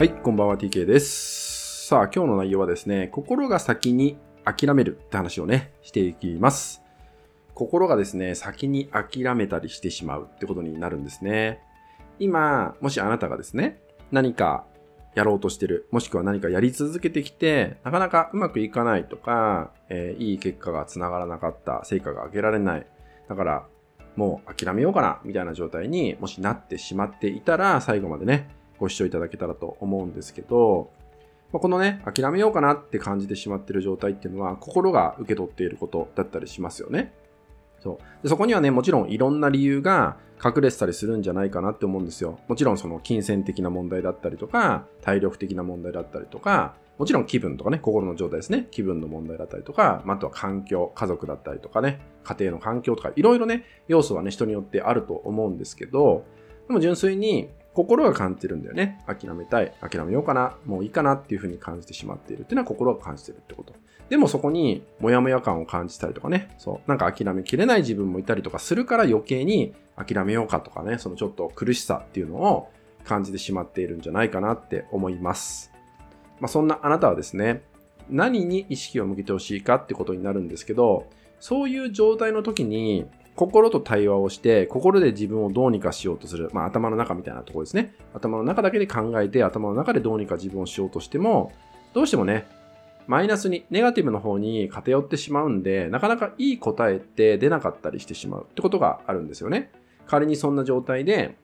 はい、こんばんは TK です。さあ、今日の内容はですね、心が先に諦めるって話をね、していきます。心がですね、先に諦めたりしてしまうってことになるんですね。今、もしあなたがですね、何かやろうとしてる、もしくは何かやり続けてきて、なかなかうまくいかないとか、えーいい結果がつながらなかった、成果が上げられない。だから、もう諦めようかな、みたいな状態にもしなってしまっていたら、最後までね、ご視聴いただけたらと思うんですけど、まあこのね、諦めようかなって感じてしまってる状態っていうのは、心が受け取っていることだったりしますよね。そうでそこにはね、もちろんいろんな理由が隠れてたりするんじゃないかなって思うんですよ。もちろんその金銭的な問題だったりとか、体力的な問題だったりとか、もちろん気分とかね、心の状態ですね。気分の問題だったりとか、まああとは環境、家族だったりとかね、家庭の環境とか、いろいろね、要素はね、人によってあると思うんですけど、でも純粋に心が感じてるんだよね。諦めたい。諦めようかな。もういいかなっていうふうに感じてしまっているっていうのは心が感じてるってこと。でもそこにモヤモヤ感を感じたりとかね。そう。なんか諦めきれない自分もいたりとかするから余計に諦めようかとかね。そのちょっと苦しさっていうのを感じてしまっているんじゃないかなって思います。まあそんなあなたはですね、何に意識を向けてほしいかってことになるんですけど、そういう状態の時に心と対話をして、心で自分をどうにかしようとする。まあ頭の中みたいなところですね。頭の中だけで考えて、頭の中でどうにか自分をしようとしても、どうしてもね、マイナスに、ネガティブの方に偏ってしまうんで、なかなかいい答えって出なかったりしてしまうってことがあるんですよね。仮にそんな状態で、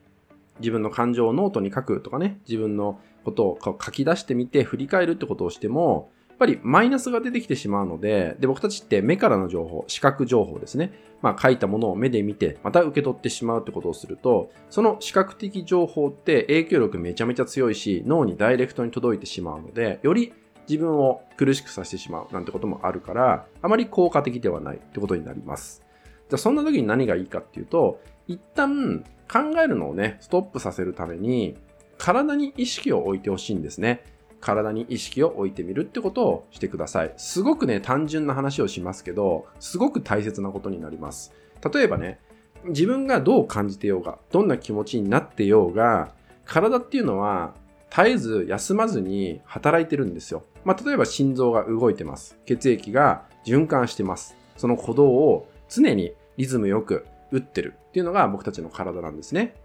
自分の感情をノートに書くとかね、自分のことを書き出してみて振り返るってことをしても、っぱりマイナスが出てきてしまうので、で、僕たちって目からの情報、視覚情報ですね。まあ書いたものを目で見て、また受け取ってしまうってことをすると、その視覚的情報って影響力めちゃめちゃ強いし、脳にダイレクトに届いてしまうので、より自分を苦しくさせてしまうなんてこともあるから、あまり効果的ではないってことになります。じゃあそんな時に何がいいかっていうと、一旦考えるのをね、ストップさせるために、体に意識を置いてほしいんですね。体に意識を置いてみるってことをしてください。すごくね、単純な話をしますけど、すごく大切なことになります。例えばね、自分がどう感じてようが、どんな気持ちになってようが、体っていうのは絶えず休まずに働いてるんですよ。まあ、例えば心臓が動いてます。血液が循環してます。その鼓動を常にリズムよく打ってるっていうのが僕たちの体なんですね。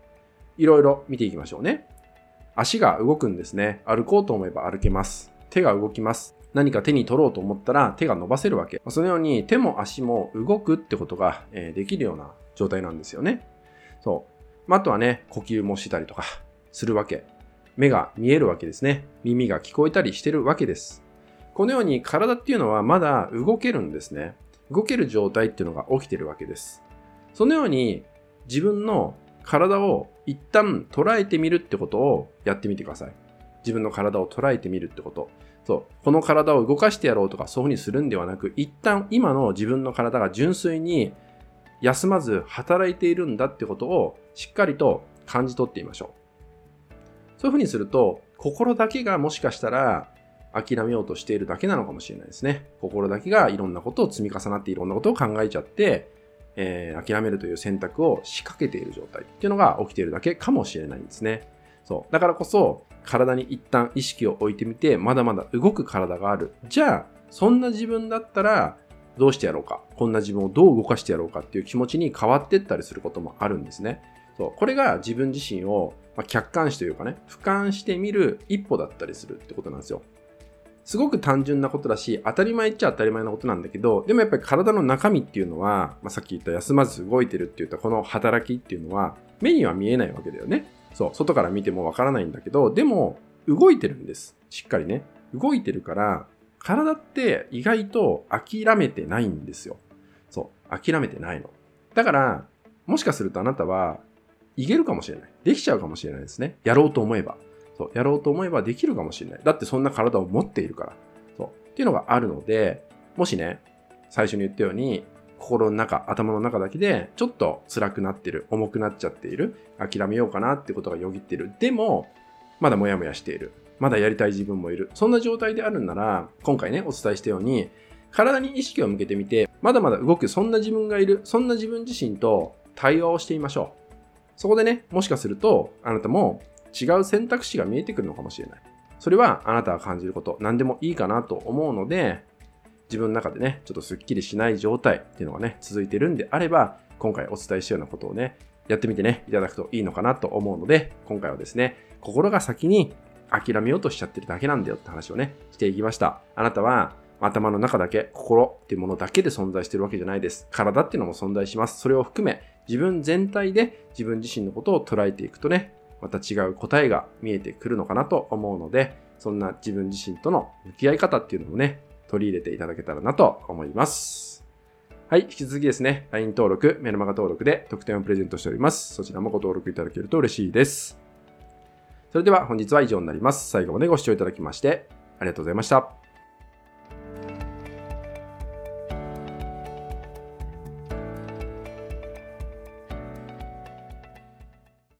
いろいろ見ていきましょうね。足が動くんですね。歩こうと思えば歩けます。手が動きます。何か手に取ろうと思ったら手が伸ばせるわけ。そのように手も足も動くってことができるような状態なんですよね。そう。あとはね、呼吸もしたりとかするわけ。目が見えるわけですね。耳が聞こえたりしてるわけです。このように体っていうのはまだ動けるんですね。動ける状態っていうのが起きてるわけです。そのように自分の体を一旦捉えてみるってことをやってみてください。自分の体を捉えてみるってこと。そう。この体を動かしてやろうとかそういうふうにするんではなく、一旦今の自分の体が純粋に休まず働いているんだってことをしっかりと感じ取ってみましょう。そういうふうにすると、心だけがもしかしたら諦めようとしているだけなのかもしれないですね。心だけがいろんなことを積み重なっていろんなことを考えちゃって、えー諦めるという選択を仕掛けている状態っていうのが起きているだけかもしれないんですね。そう。だからこそ、体に一旦意識を置いてみて、まだまだ動く体がある。じゃあ、そんな自分だったら、どうしてやろうか。こんな自分をどう動かしてやろうかっていう気持ちに変わってったりすることもあるんですね。そう。これが自分自身を、まあ、客観視というかね、俯瞰してみる一歩だったりするってことなんですよ。すごく単純なことだし、当たり前っちゃ当たり前なことなんだけど、でもやっぱり体の中身っていうのは、まあ、さっき言った休まず動いてるって言ったこの働きっていうのは、目には見えないわけだよね。そう、外から見てもわからないんだけど、でも、動いてるんです。しっかりね。動いてるから、体って意外と諦めてないんですよ。そう、諦めてないの。だから、もしかするとあなたは、いけるかもしれない。できちゃうかもしれないですね。やろうと思えば。そう、やろうと思えばできるかもしれない。だってそんな体を持っているから。そう。っていうのがあるので、もしね、最初に言ったように、心の中、頭の中だけで、ちょっと辛くなってる、重くなっちゃっている、諦めようかなってことがよぎってる。でも、まだモヤモヤしている。まだやりたい自分もいる。そんな状態であるんなら、今回ね、お伝えしたように、体に意識を向けてみて、まだまだ動く、そんな自分がいる、そんな自分自身と対話をしてみましょう。そこでね、もしかすると、あなたも違う選択肢が見えてくるのかもしれない。それはあなたが感じること、何でもいいかなと思うので、自分の中でね、ちょっとスッキリしない状態っていうのがね、続いてるんであれば、今回お伝えしたようなことをね、やってみてね、いただくといいのかなと思うので、今回はですね、心が先に諦めようとしちゃってるだけなんだよって話をね、していきました。あなたは頭の中だけ、心っていうものだけで存在してるわけじゃないです。体っていうのも存在します。それを含め、自分全体で自分自身のことを捉えていくとね、また違う答えが見えてくるのかなと思うので、そんな自分自身との向き合い方っていうのもね、取り入れていただけたらなと思います。はい、引き続きですね、LINE 登録、メルマガ登録で特典をプレゼントしております。そちらもご登録いただけると嬉しいです。それでは本日は以上になります。最後までご視聴いただきましてありがとうございました。